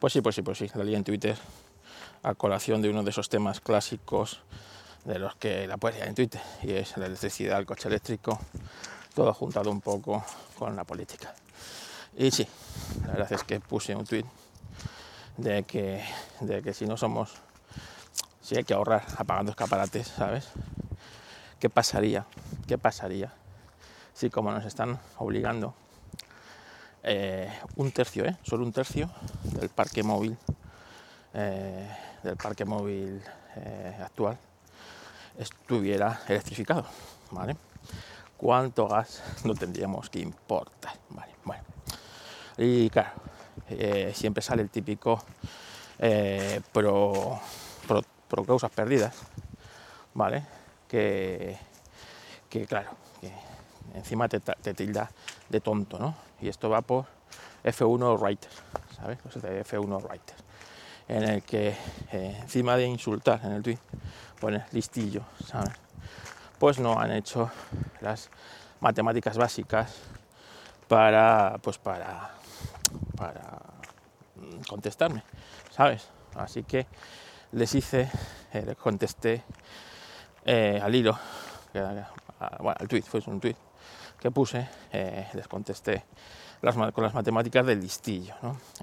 Pues sí, pues sí, pues sí, la en Twitter a colación de uno de esos temas clásicos de los que la puedes en Twitter, y es la electricidad, el coche eléctrico, todo juntado un poco con la política. Y sí, la verdad es que puse un tweet de que, de que si no somos, si hay que ahorrar apagando escaparates, ¿sabes? ¿Qué pasaría? ¿Qué pasaría si como nos están obligando eh, un tercio, ¿eh? solo un tercio del parque móvil, eh, del parque móvil actual estuviera electrificado, ¿vale? ¿Cuánto gas no tendríamos que importar? Vale, bueno. Y claro, siempre sale el típico pro, pro, causas perdidas, ¿vale? Que, que claro, que encima te, tilda de tonto, ¿no? Y esto va por F1 Writer, ¿sabes? de F1 Writer, en el que eh, encima de insultar en el tweet pone listillo, ¿sabes? Pues no han hecho las matemáticas básicas para, pues para, para contestarme, ¿sabes? Así que les hice, eh, les contesté eh, al hilo, bueno, al tweet, fue un tweet que puse, eh, les contesté con las matemáticas del listillo.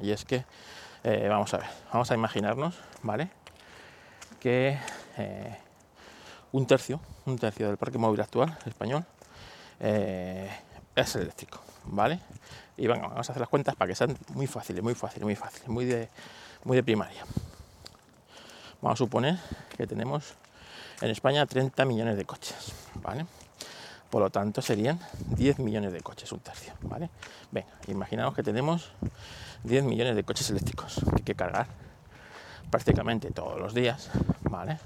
Y es que, eh, vamos a ver, vamos a imaginarnos, ¿vale? Que eh, un tercio, un tercio del parque móvil actual español es eléctrico, ¿vale? Y venga, vamos a hacer las cuentas para que sean muy fáciles, muy fáciles, muy fáciles, muy de, muy de primaria. Vamos a suponer que tenemos en España 30 millones de coches, ¿vale? Por lo tanto, serían 10 millones de coches, un tercio, ¿vale? Venga, imaginaos que tenemos 10 millones de coches eléctricos que hay que cargar prácticamente todos los días, ¿vale?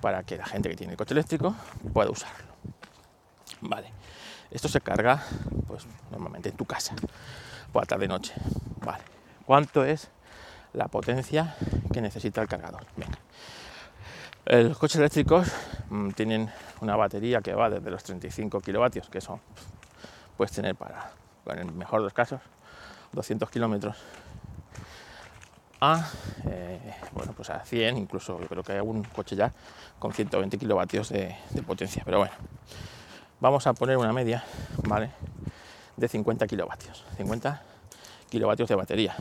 Para que la gente que tiene coche eléctrico pueda usarlo. Vale. Esto se carga, pues, normalmente en tu casa, por la tarde-noche, ¿vale? ¿Cuánto es la potencia que necesita el cargador? Los coches eléctricos mm, tienen una batería que va desde los 35 kilovatios, que eso puedes tener para, en el mejor de los casos, 200 kilómetros, a, eh, bueno, pues a 100, incluso creo que hay algún coche ya con 120 kilovatios de, potencia, pero bueno, vamos a poner una media, ¿vale? De 50 kilovatios, 50 kilovatios de batería,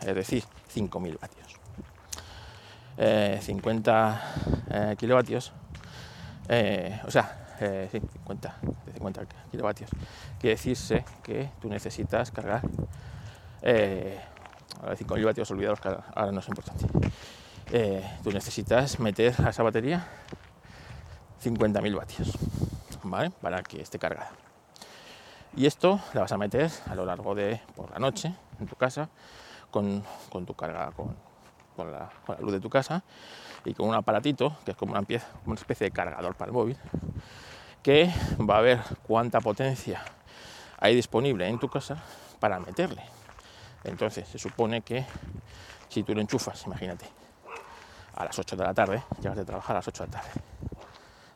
es decir, 5.000 vatios. 50 eh, kilovatios, eh, o sea, eh, 50, 50 kilovatios. Quiere decirse que tú necesitas cargar, eh, ahora 5 kilovatios, olvidaros que ahora no es importante. Eh, tú necesitas meter a esa batería 50.000 vatios, ¿vale? Para que esté cargada. Y esto la vas a meter a lo largo de por la noche en tu casa con, con tu carga, con, con la, luz de tu casa y con un aparatito que es como una, pieza, una especie de cargador para el móvil que va a ver cuánta potencia hay disponible en tu casa para meterle. Entonces se supone que si tú lo enchufas, imagínate, a las 8 de la tarde, llegas de trabajar a las 8 de la tarde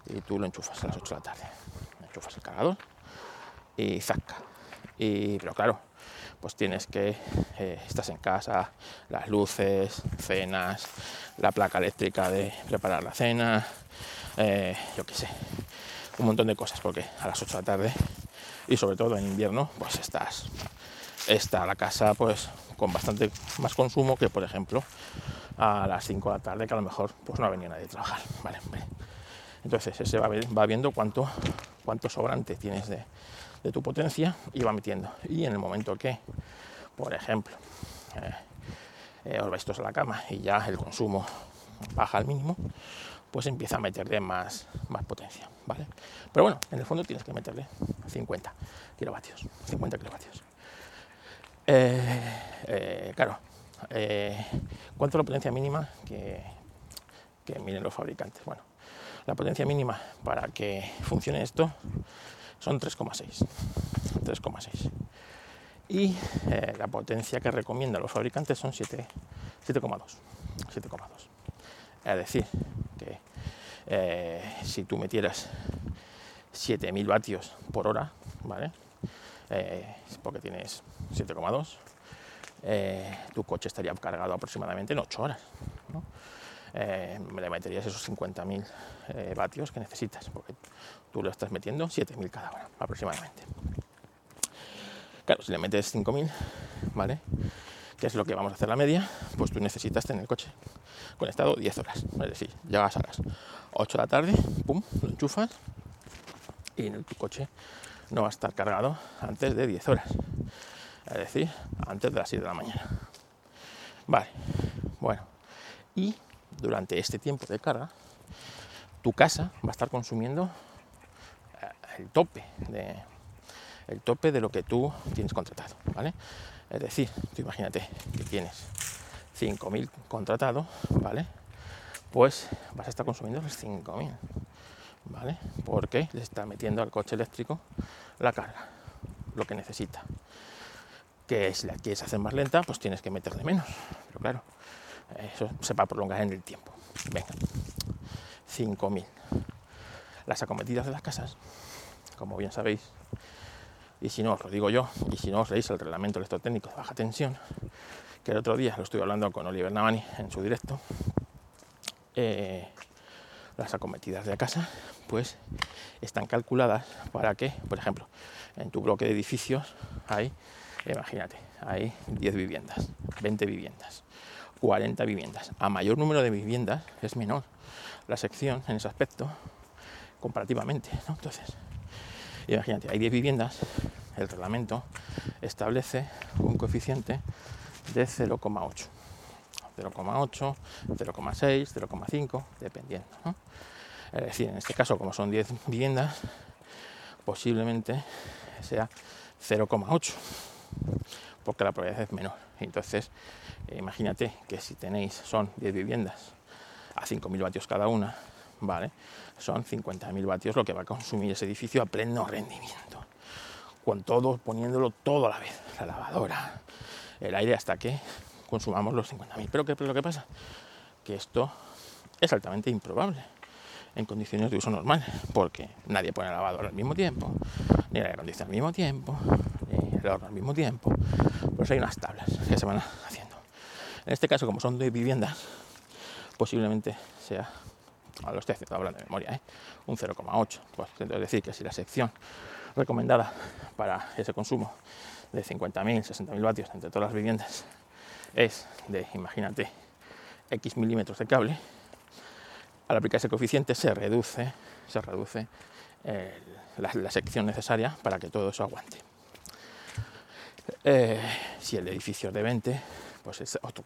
y tú lo enchufas a las 8 de la tarde, enchufas el cargador y zaca. Y, pero claro, pues tienes que, eh, estás en casa, las luces, cenas, la placa eléctrica de preparar la cena, eh, yo qué sé, un montón de cosas, porque a las 8 de la tarde y sobre todo en invierno, pues estás, está la casa pues con bastante más consumo que por ejemplo a las 5 de la tarde que a lo mejor pues no ha venido nadie a trabajar, vale, Entonces ese va, va viendo cuánto, cuánto sobrante tienes de, de tu potencia y va metiendo. Y en el momento que, por ejemplo, eh, eh, os vais todos a la cama y ya el consumo baja al mínimo, pues empieza a meterle más, más potencia, ¿vale? Pero bueno, en el fondo tienes que meterle 50 kilovatios, 50 kilovatios. Eh, claro, ¿cuánto es la potencia mínima que, que miren los fabricantes? Bueno, la potencia mínima para que funcione esto son 3,6. 3,6. Y eh, la potencia que recomiendan los fabricantes son 7,2. 7,2. Es decir, que eh, si tú metieras 7000 vatios por hora, ¿vale? Eh, porque tienes 7,2, eh, tu coche estaría cargado aproximadamente en 8 horas. Eh, le meterías esos 50.000 eh, vatios que necesitas, porque tú lo estás metiendo 7.000 cada hora aproximadamente. Claro, si le metes 5.000, ¿vale? Que es lo que vamos a hacer la media, pues tú necesitas tener el coche conectado 10 horas. Es decir, llegas a las 8 de la tarde, pum, lo enchufas y tu coche no va a estar cargado antes de 10 horas. Es decir, antes de las 7 de la mañana. Vale, bueno. Y durante este tiempo de carga, tu casa va a estar consumiendo eh, el tope de, el tope de lo que tú tienes contratado, ¿vale? Es decir, tú imagínate que tienes 5.000 contratado, ¿vale? Pues vas a estar consumiendo los 5.000, ¿vale? Porque le está metiendo al coche eléctrico la carga, lo que necesita. Que si la quieres hacer más lenta, pues tienes que meterle menos. Pero claro, eso se va a prolongar en el tiempo. Venga, 5.000. Las acometidas de las casas, como bien sabéis, y si no os lo digo yo, y si no os leéis el reglamento electrotécnico de baja tensión, que el otro día lo estuve hablando con Oliver Navani en su directo, eh, las acometidas de la casa, pues están calculadas para que, por ejemplo, en tu bloque de edificios hay, imagínate, hay 10 viviendas, 20 viviendas, 40 viviendas. A mayor número de viviendas es menor la sección en ese aspecto comparativamente. Entonces, imagínate, hay 10 viviendas, el reglamento establece un coeficiente de 0,8. 0,8, 0,6, 0,5, dependiendo. Es decir, en este caso, como son 10 viviendas, posiblemente sea 0,8, porque la probabilidad es menor. Entonces, eh, imagínate que si tenéis, son 10 viviendas a 5.000 vatios cada una, ¿vale? Son 50.000 vatios lo que va a consumir ese edificio a pleno rendimiento. Con todo, poniéndolo todo a la vez, la lavadora, el aire, hasta que consumamos los 50.000. Pero ¿qué lo que pasa? Que esto es altamente improbable en condiciones de uso normal, porque nadie pone la lavadora al mismo tiempo, ni el aire al mismo tiempo, al mismo tiempo. Pues hay unas tablas que se van haciendo. En este caso, como son de viviendas, posiblemente sea, lo estoy hablando de memoria, ¿eh? un 0,8. Pues, es decir, que si la sección recomendada para ese consumo de 50.000, 60.000 vatios entre todas las viviendas es de, imagínate, X milímetros de cable, al aplicar ese coeficiente se reduce, se reduce la, sección necesaria para que todo eso aguante. Eh, si el edificio es de 20, pues es otro.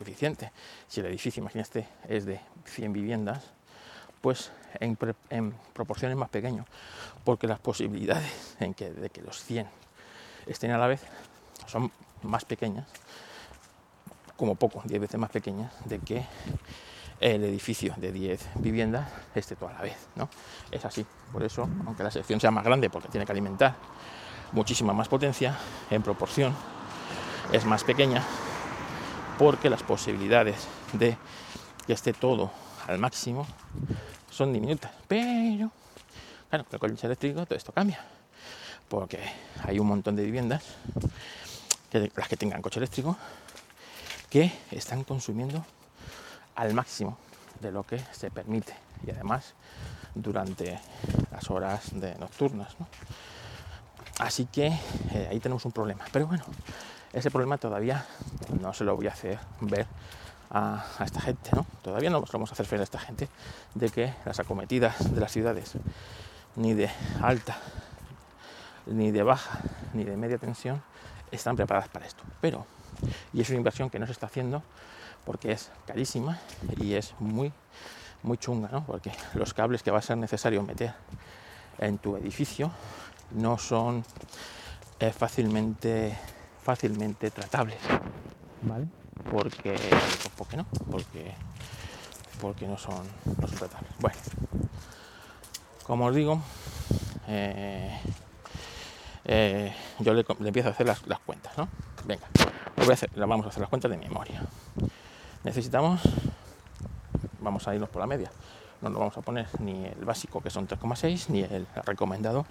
Si el edificio, imagínate, es de 100 viviendas, pues en, proporciones más pequeño, porque las posibilidades de que los 100 estén a la vez son más pequeñas, como poco, 10 veces más pequeñas, de que el edificio de 10 viviendas esté toda la vez. ¿no? Es así. Por eso, aunque la sección sea más grande, porque tiene que alimentar muchísima más potencia, en proporción es más pequeña porque las posibilidades de que esté todo al máximo son diminutas. Pero, claro, con el coche eléctrico todo esto cambia, porque hay un montón de viviendas, que, las que tengan coche eléctrico, que están consumiendo al máximo de lo que se permite y además durante las horas de nocturnas. Así que eh, ahí tenemos un problema. Pero bueno, ese problema todavía no se lo voy a hacer ver a, esta gente, ¿no? Todavía no lo vamos a hacer ver a esta gente de que las acometidas de las ciudades, ni de alta, ni de baja, ni de media tensión, están preparadas para esto. Pero, y es una inversión que no se está haciendo porque es carísima y es muy, muy chunga, ¿no? Porque los cables que va a ser necesario meter en tu edificio no son eh, fácilmente fácilmente tratables, ¿vale? Porque, ¿por qué no? Porque, porque no, son, no son tratables. Bueno, como os digo, eh, eh, yo le, empiezo a hacer las, cuentas, ¿no? Venga, voy a hacer, vamos a hacer las cuentas de memoria. Necesitamos, vamos a irnos por la media, no nos vamos a poner ni el básico que son 3,6 ni el recomendado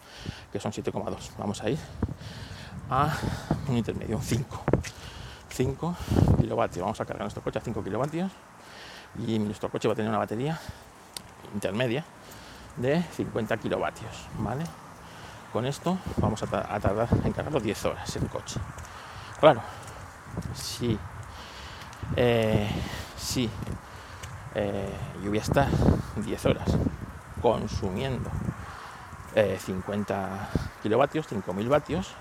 que son 7,2. Vamos a ir a un intermedio, un 5. 5 kilovatios. Vamos a cargar nuestro coche a 5 kilovatios y nuestro coche va a tener una batería intermedia de 50 kilovatios, ¿vale? Con esto vamos a, tardar en cargarlo 10 horas el coche. Claro, si, eh, si eh, yo voy a estar 10 horas consumiendo 50 eh, kilovatios, 5000 vatios,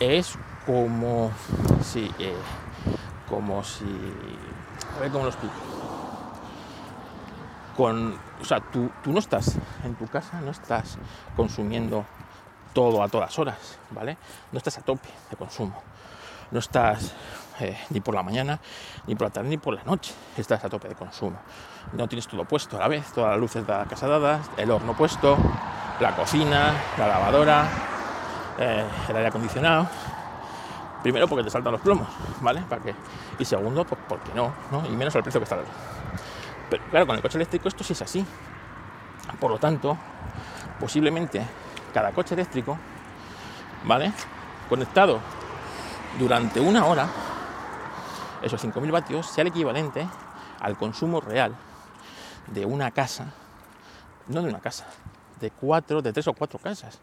es como si, eh, como si, a ver cómo lo explico. Con, o sea, tú, tú no estás en tu casa, no estás consumiendo todo a todas horas, ¿vale? No estás a tope de consumo. No estás eh, ni por la mañana, ni por la tarde, ni por la noche. Estás a tope de consumo. No tienes todo puesto a la vez, todas las luces de la casa dadas, el horno puesto, la cocina, la lavadora, eh, el aire acondicionado. Primero porque te saltan los plomos, ¿vale? ¿Para qué? Y segundo, pues porque no. Y menos al precio que está luz. Pero claro, con el coche eléctrico esto sí es así. Por lo tanto, posiblemente cada coche eléctrico, ¿vale? Conectado durante una hora, esos 5.000 vatios sea el equivalente al consumo real de una casa, no de una casa, de cuatro, de tres o cuatro casas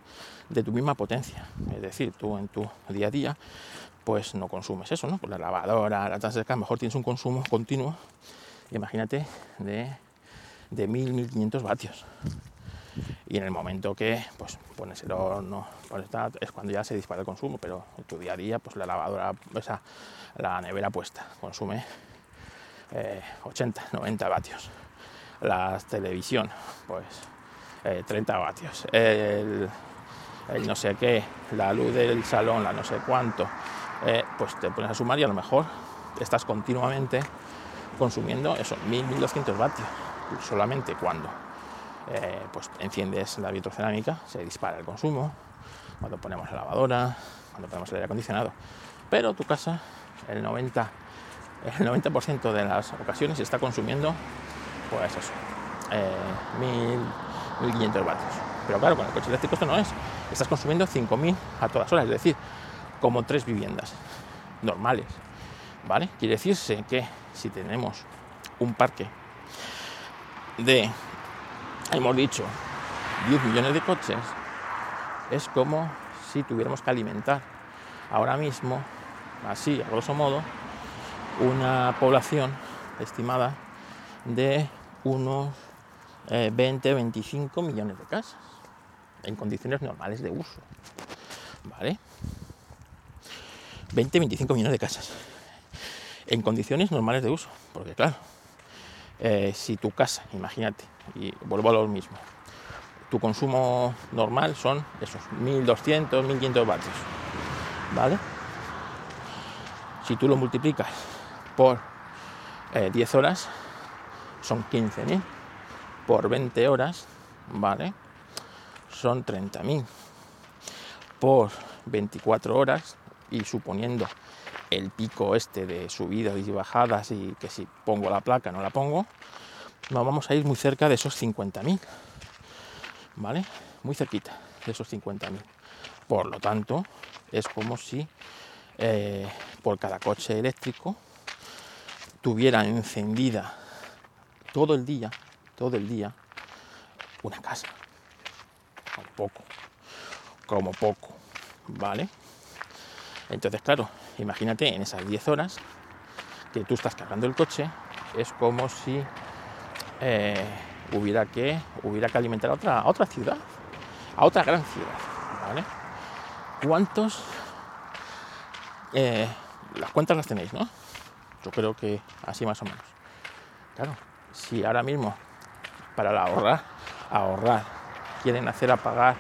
de tu misma potencia. Es decir, tú en tu día a día, pues no consumes eso, ¿no? Por la lavadora, la de a lo mejor tienes un consumo continuo, imagínate, de, de 1000, 1500 vatios. Y en el momento que pues, pones el horno, pones es cuando ya se dispara el consumo, pero en tu día a día, pues la lavadora, esa, la nevera puesta, consume 80, eh, 90 vatios. La televisión, pues 30 eh, vatios. El, no sé qué, la luz del salón, la no sé cuánto, eh, pues te pones a sumar y a lo mejor estás continuamente consumiendo esos 1000, 1200 vatios, solamente cuando eh, pues enciendes la vitrocerámica, se dispara el consumo, cuando ponemos la lavadora, cuando ponemos el aire acondicionado. Pero tu casa, el 90%, el 90 de las ocasiones está consumiendo, pues eso, 1500 vatios. Pero claro, con el coche eléctrico esto no es. Estás consumiendo 5000 a todas horas, es decir, como tres viviendas normales. ¿Vale? Quiere decirse que si tenemos un parque de, hemos dicho, 10 millones de coches, es como si tuviéramos que alimentar ahora mismo, así, a grosso modo, una población estimada de unos 20, eh, 25 millones de casas en condiciones normales de uso. ¿Vale? 20, 25 millones de casas en condiciones normales de uso. Porque claro, eh, si tu casa, imagínate, y vuelvo a lo mismo, tu consumo normal son esos 1200, 1500 vatios. ¿Vale? Si tú lo multiplicas por 10 eh, horas, son 15.000 por 20 horas, ¿vale? Son 30.000 por 24 horas y suponiendo el pico este de subidas y bajadas y que si pongo la placa no la pongo, nos vamos a ir muy cerca de esos 50.000, ¿vale? Muy cerquita de esos 50.000. Por lo tanto, es como si eh, por cada coche eléctrico tuviera encendida todo el día todo el día una casa. Como poco. Como poco. ¿Vale? Entonces, claro, imagínate en esas 10 horas que tú estás cargando el coche, es como si eh, hubiera, que, hubiera que alimentar a otra, otra ciudad, a otra gran ciudad. ¿Cuántos? Eh, las cuentas las tenéis, ¿no? Yo creo que así más o menos. Claro, si ahora mismo para ahorrar, ahorrar. Quieren hacer apagar,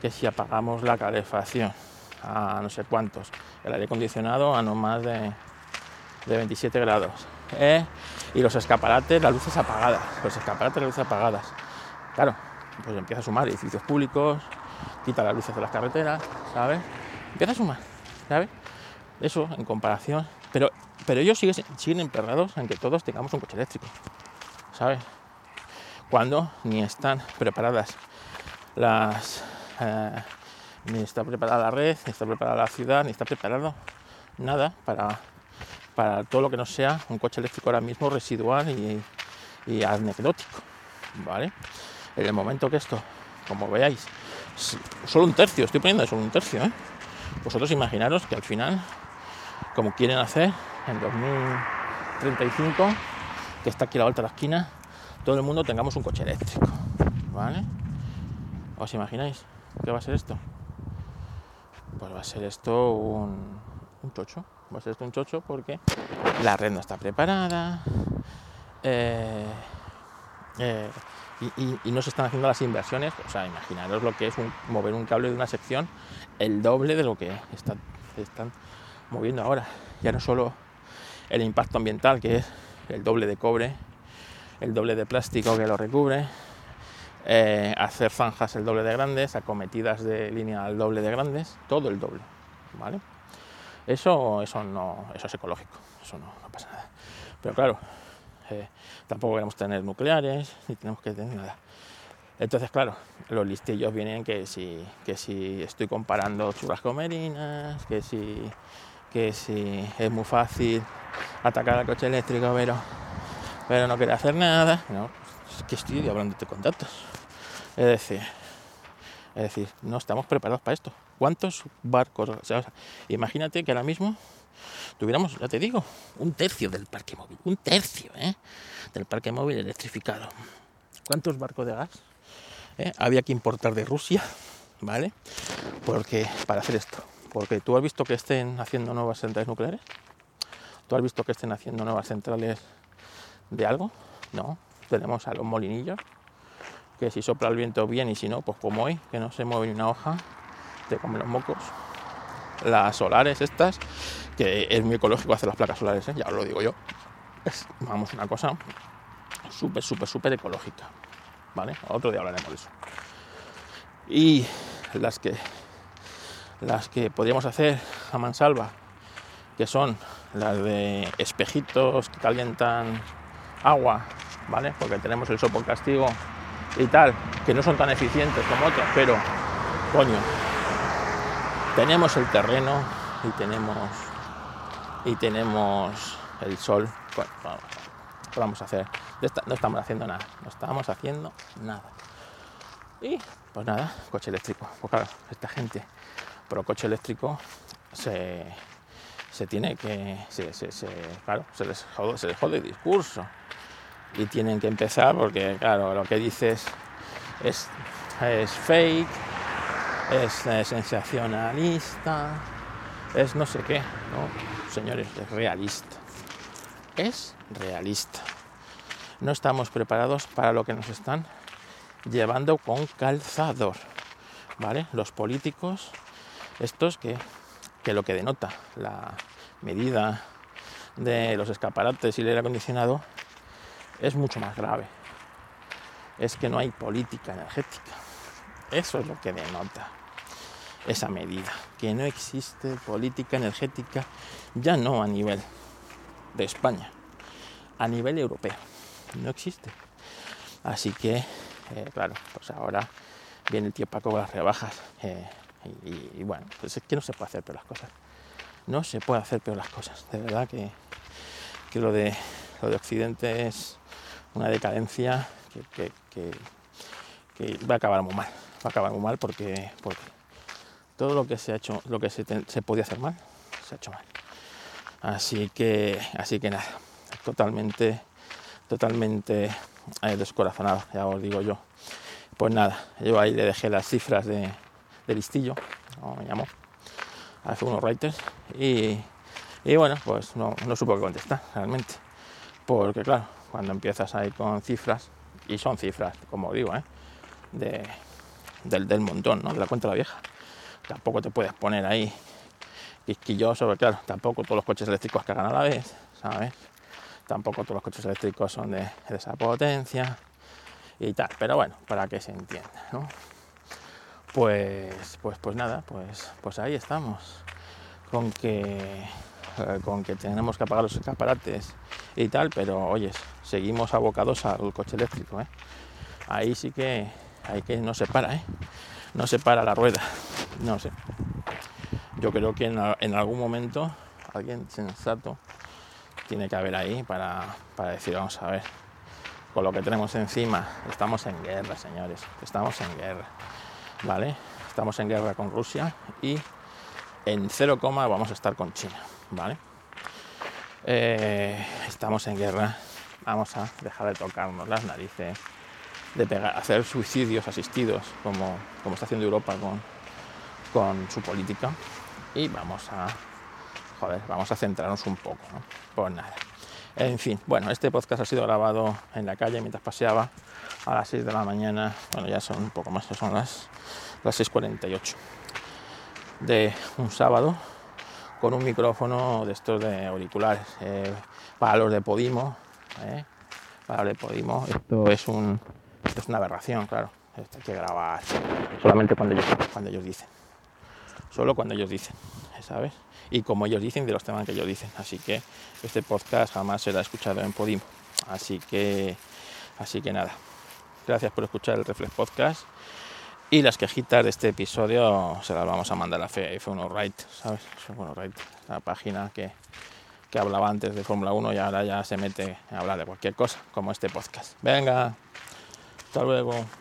que si apagamos la calefacción a no sé cuántos, el aire acondicionado a no más de, de 27 grados. ¿Eh? Y los escaparates, las luces apagadas, los escaparates, las luces apagadas. Claro, pues empieza a sumar edificios públicos, quita las luces de las carreteras, ¿sabes? Empieza a sumar, ¿sabes? Eso en comparación. Pero, pero ellos siguen, siguen emperrados en que todos tengamos un coche eléctrico, ¿sabes? cuando ni están preparadas las eh, ni está preparada la red, ni está preparada la ciudad, ni está preparado nada para, para todo lo que no sea un coche eléctrico ahora mismo residual y, anecdótico, ¿vale? En el momento que esto, como veáis, solo un tercio, estoy poniendo solo un tercio, ¿eh? Vosotros imaginaros que al final, como quieren hacer en 2035, que está aquí a la vuelta de la esquina, todo el mundo tengamos un coche eléctrico, ¿vale? ¿Os imagináis qué va a ser esto? Pues va a ser esto un, un chocho, ser esto un chocho porque la red no está preparada, eh, eh, y, no se están haciendo las inversiones, o sea, imaginaros lo que es mover un cable de una sección el doble de lo que están, están moviendo ahora. Ya no solo el impacto ambiental, que es el doble de cobre, el doble de plástico que lo recubre, eh, hacer zanjas el doble de grandes, acometidas de línea al doble de grandes, todo el doble, ¿vale? Eso, eso no, eso es ecológico, eso no, no pasa nada. Pero claro, eh, tampoco queremos tener nucleares, ni tenemos que tener nada. Entonces, claro, los listillos vienen que si, que si estoy comparando churrasco merinas, que si, que si es muy fácil atacar al coche eléctrico, pero, pero no quiere hacer nada. No, es que estoy hablando de contactos. Es decir, es decir, no estamos preparados para esto. ¿Cuántos barcos? imagínate que ahora mismo tuviéramos, ya te digo, un tercio del parque móvil, un tercio ¿eh? del parque móvil electrificado. ¿Cuántos barcos de gas eh? había que importar de Rusia? ¿Vale? Porque, para hacer esto, porque tú has visto que estén haciendo nuevas centrales nucleares, tú has visto que estén haciendo nuevas centrales de algo, no, tenemos a los molinillos, que si sopla el viento bien y si no, pues como hoy, que no se mueve ni una hoja, te comen los mocos. Las solares estas, que es muy ecológico hacer las placas solares, ¿eh? ya os lo digo yo. Es, vamos, una cosa súper, súper, súper ecológica. ¿Vale? Otro día hablaremos de eso. Y las que las que podríamos hacer a mansalva, que son las de espejitos que calientan agua, ¿vale? Porque tenemos el sopo castigo y tal, que no son tan eficientes como otras, pero coño, tenemos el terreno y tenemos y tenemos el sol. Bueno, vamos a hacer? No estamos haciendo nada, no estamos haciendo nada. Y pues nada, coche eléctrico. Pues claro, esta gente pro coche eléctrico se, se tiene que. Se, claro, se les, jode, se les jode el discurso. Y tienen que empezar porque, claro, lo que dices es, es fake, es sensacionalista, es no sé qué, ¿no? señores, es realista. Es realista. No estamos preparados para lo que nos están llevando con calzador. ¿Vale? Los políticos, estos que, que lo que denota la medida de los escaparates y el aire acondicionado es mucho más grave. Es que no hay política energética. Eso es lo que denota esa medida, que no existe política energética ya no a nivel de España, a nivel europeo, no existe. Así que, eh, claro, pues ahora viene el tiempo con las rebajas eh, y, bueno, pues es que no se puede hacer peor las cosas. No se puede hacer peor las cosas. De verdad que, que lo, de, lo de Occidente es una decadencia que, va a acabar muy mal. Va muy mal porque, porque todo lo que se ha hecho, lo que se, podía hacer mal, se ha hecho mal. Así que, así que nada, totalmente, totalmente eh, descorazonado, ya os digo yo. Pues nada, yo ahí le dejé las cifras de, listillo, como me llamó, hace unos writers, y, bueno, pues no, no supo qué contestar realmente. Porque claro, cuando empiezas ahí con cifras, y son cifras, como digo, ¿eh? de, del, del montón, ¿no? de la cuenta de la vieja tampoco te puedes poner ahí quisquilloso, porque claro, tampoco todos los coches eléctricos cargan a la vez, ¿sabes? Tampoco todos los coches eléctricos son de, esa potencia y tal, pero bueno, para que se entienda, ¿no? Pues, pues, pues nada, pues, pues ahí estamos, con que, eh, con que tenemos que apagar los escaparates y tal, pero oyes, seguimos abocados al coche eléctrico, ¿eh? Ahí sí que, hay que no se para, ¿eh? No se para la rueda no sé. Yo creo que en, algún momento alguien sensato tiene que haber ahí para, para decir, vamos a ver, con lo que tenemos encima, estamos en guerra, señores, estamos en guerra, ¿vale? Estamos en guerra con Rusia y en 0, vamos a estar con China, ¿vale? Eh, estamos en guerra, vamos a dejar de tocarnos las narices, de pegar, hacer suicidios asistidos, como, como está haciendo Europa con, con su política, y vamos a, joder, vamos a centrarnos un poco, ¿no? Pues nada. En fin, bueno, este podcast ha sido grabado en la calle mientras paseaba a las 6 de la mañana, bueno, ya son un poco más, son las, las 6.48 de un sábado con un micrófono de estos de auriculares eh, para los de Podimo, eh, para los de Podimo, esto es, un, es una aberración, claro, esto hay que grabar solamente cuando ellos, cuando ellos dicen, solo cuando ellos dicen, ¿sabes? y como ellos dicen de los temas que ellos dicen. Así que este podcast jamás será escuchado en Podimo. Así que, así que nada. Gracias por escuchar el Reflex Podcast. Y las quejitas de este episodio se las vamos a mandar a F1 Right, ¿sabes? F1 Right, la página que, que hablaba antes de Fórmula 1 y ahora ya se mete a hablar de cualquier cosa, como este podcast. Venga, hasta luego.